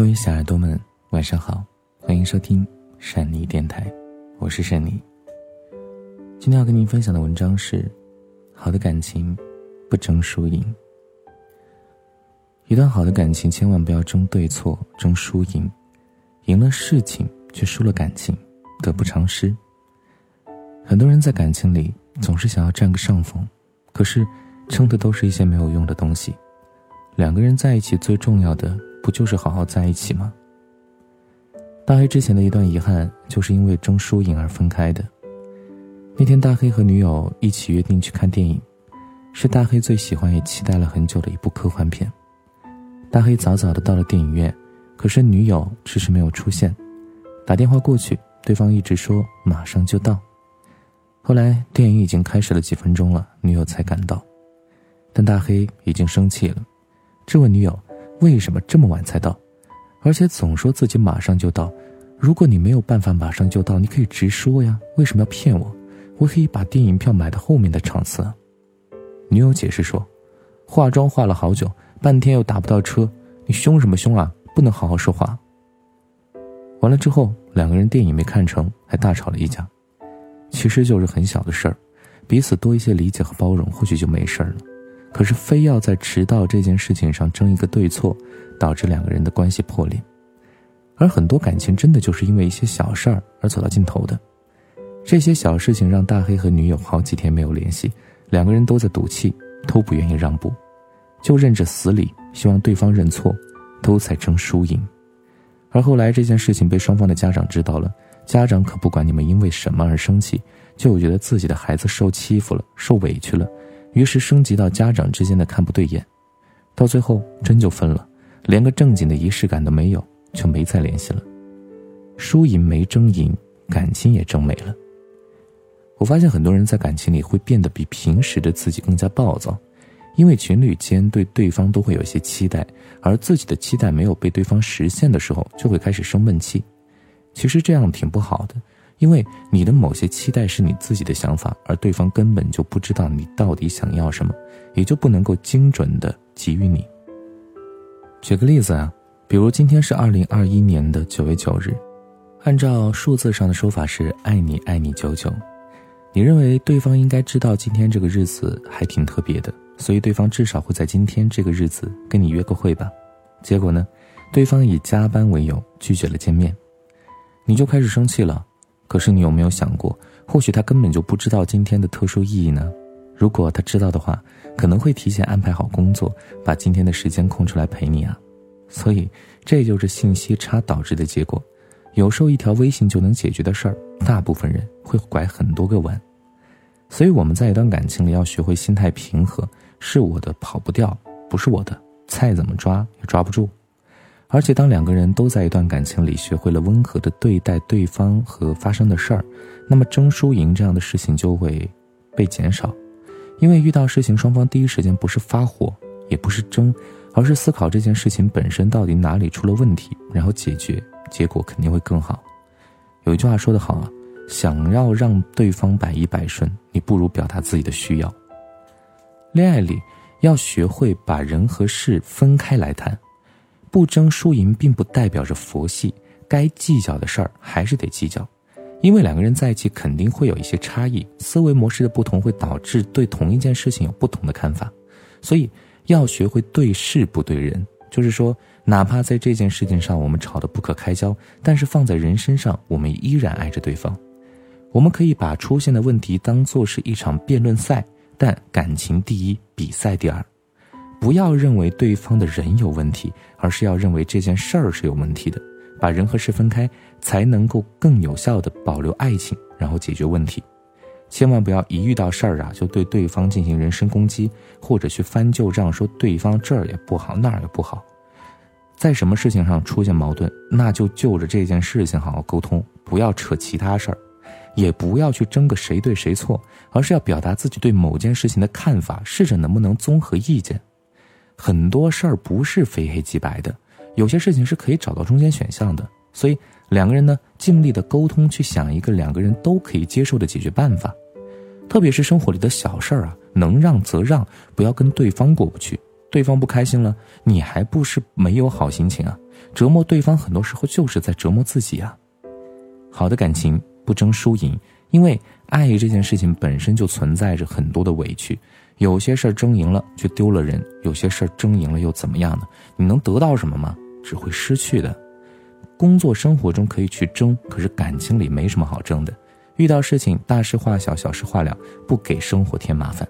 各位小耳朵们，晚上好，欢迎收听善妮电台，我是善妮。今天要跟您分享的文章是：好的感情不争输赢。一段好的感情，千万不要争对错、争输赢，赢了事情却输了感情，得不偿失。很多人在感情里总是想要占个上风，可是争的都是一些没有用的东西。两个人在一起最重要的。不就是好好在一起吗？大黑之前的一段遗憾，就是因为争输赢而分开的。那天，大黑和女友一起约定去看电影，是大黑最喜欢也期待了很久的一部科幻片。大黑早早的到了电影院，可是女友迟迟没有出现。打电话过去，对方一直说马上就到。后来电影已经开始了几分钟了，女友才赶到，但大黑已经生气了，质问女友。为什么这么晚才到？而且总说自己马上就到。如果你没有办法马上就到，你可以直说呀，为什么要骗我？我可以把电影票买到后面的场次。女友解释说：“化妆化了好久，半天又打不到车，你凶什么凶啊？不能好好说话。”完了之后，两个人电影没看成，还大吵了一架。其实就是很小的事儿，彼此多一些理解和包容，或许就没事儿了。可是，非要在迟到这件事情上争一个对错，导致两个人的关系破裂。而很多感情真的就是因为一些小事儿而走到尽头的。这些小事情让大黑和女友好几天没有联系，两个人都在赌气，都不愿意让步，就认着死理，希望对方认错，都在争输赢。而后来这件事情被双方的家长知道了，家长可不管你们因为什么而生气，就觉得自己的孩子受欺负了，受委屈了。于是升级到家长之间的看不对眼，到最后真就分了，连个正经的仪式感都没有，就没再联系了。输赢没争赢，感情也争没了。我发现很多人在感情里会变得比平时的自己更加暴躁，因为情侣间对对方都会有些期待，而自己的期待没有被对方实现的时候，就会开始生闷气。其实这样挺不好的。因为你的某些期待是你自己的想法，而对方根本就不知道你到底想要什么，也就不能够精准的给予你。举个例子啊，比如今天是二零二一年的九月九日，按照数字上的说法是“爱你爱你九九”，你认为对方应该知道今天这个日子还挺特别的，所以对方至少会在今天这个日子跟你约个会吧？结果呢，对方以加班为由拒绝了见面，你就开始生气了。可是你有没有想过，或许他根本就不知道今天的特殊意义呢？如果他知道的话，可能会提前安排好工作，把今天的时间空出来陪你啊。所以，这就是信息差导致的结果。有时候一条微信就能解决的事儿，大部分人会拐很多个弯。所以我们在一段感情里要学会心态平和，是我的跑不掉，不是我的菜怎么抓也抓不住。而且，当两个人都在一段感情里学会了温和的对待对方和发生的事儿，那么争输赢这样的事情就会被减少。因为遇到事情，双方第一时间不是发火，也不是争，而是思考这件事情本身到底哪里出了问题，然后解决，结果肯定会更好。有一句话说得好啊，想要让对方百依百顺，你不如表达自己的需要。恋爱里要学会把人和事分开来谈。不争输赢，并不代表着佛系，该计较的事儿还是得计较，因为两个人在一起肯定会有一些差异，思维模式的不同会导致对同一件事情有不同的看法，所以要学会对事不对人，就是说，哪怕在这件事情上我们吵得不可开交，但是放在人身上，我们依然爱着对方。我们可以把出现的问题当做是一场辩论赛，但感情第一，比赛第二。不要认为对方的人有问题，而是要认为这件事儿是有问题的，把人和事分开，才能够更有效的保留爱情，然后解决问题。千万不要一遇到事儿啊，就对对方进行人身攻击，或者去翻旧账，说对方这儿也不好，那儿也不好。在什么事情上出现矛盾，那就就着这件事情好好沟通，不要扯其他事儿，也不要去争个谁对谁错，而是要表达自己对某件事情的看法，试着能不能综合意见。很多事儿不是非黑即白的，有些事情是可以找到中间选项的。所以两个人呢，尽力的沟通，去想一个两个人都可以接受的解决办法。特别是生活里的小事儿啊，能让则让，不要跟对方过不去。对方不开心了，你还不是没有好心情啊？折磨对方很多时候就是在折磨自己啊。好的感情不争输赢，因为爱这件事情本身就存在着很多的委屈。有些事儿争赢了就丢了人，有些事儿争赢了又怎么样呢？你能得到什么吗？只会失去的。工作生活中可以去争，可是感情里没什么好争的。遇到事情大事化小，小事化了，不给生活添麻烦。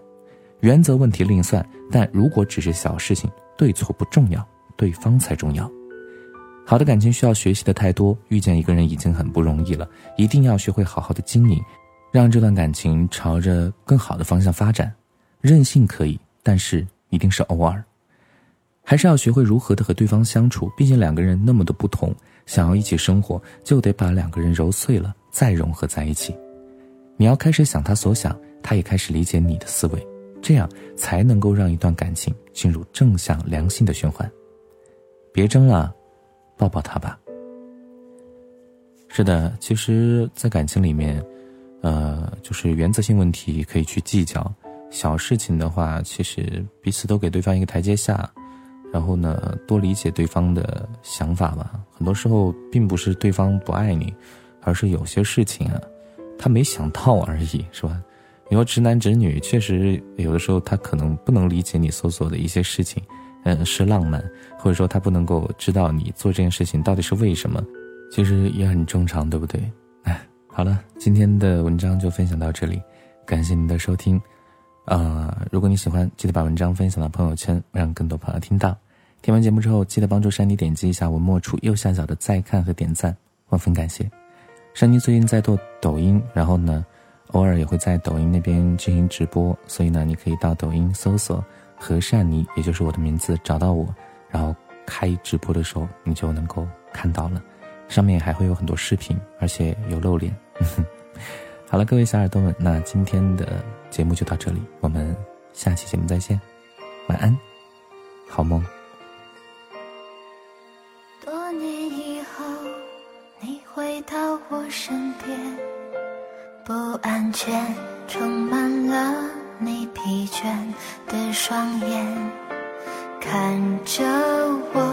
原则问题另算，但如果只是小事情，对错不重要，对方才重要。好的感情需要学习的太多，遇见一个人已经很不容易了，一定要学会好好的经营，让这段感情朝着更好的方向发展。任性可以，但是一定是偶尔，还是要学会如何的和对方相处。毕竟两个人那么的不同，想要一起生活，就得把两个人揉碎了再融合在一起。你要开始想他所想，他也开始理解你的思维，这样才能够让一段感情进入正向良性的循环。别争了，抱抱他吧。是的，其实，在感情里面，呃，就是原则性问题可以去计较。小事情的话，其实彼此都给对方一个台阶下，然后呢，多理解对方的想法吧。很多时候并不是对方不爱你，而是有些事情啊，他没想到而已，是吧？你说直男直女，确实有的时候他可能不能理解你所做的一些事情，嗯，是浪漫，或者说他不能够知道你做这件事情到底是为什么，其实也很正常，对不对？哎，好了，今天的文章就分享到这里，感谢您的收听。呃，如果你喜欢，记得把文章分享到朋友圈，让更多朋友听到。听完节目之后，记得帮助珊妮点击一下文末处右下角的再看和点赞，万分感谢。珊妮最近在做抖音，然后呢，偶尔也会在抖音那边进行直播，所以呢，你可以到抖音搜索何善妮，也就是我的名字，找到我，然后开直播的时候你就能够看到了。上面还会有很多视频，而且有露脸。好了，各位小耳朵们，那今天的节目就到这里，我们下期节目再见，晚安，好梦。多年以后，你回到我身边，不安全充满了你疲倦的双眼，看着我，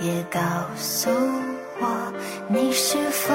也告诉我，你是否？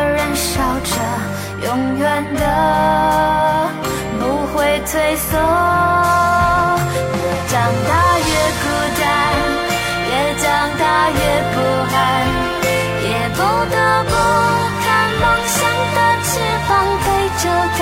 着，永远的。不会退缩，越长大越孤单，越长大越不安，也不得不看梦想的翅膀被折断，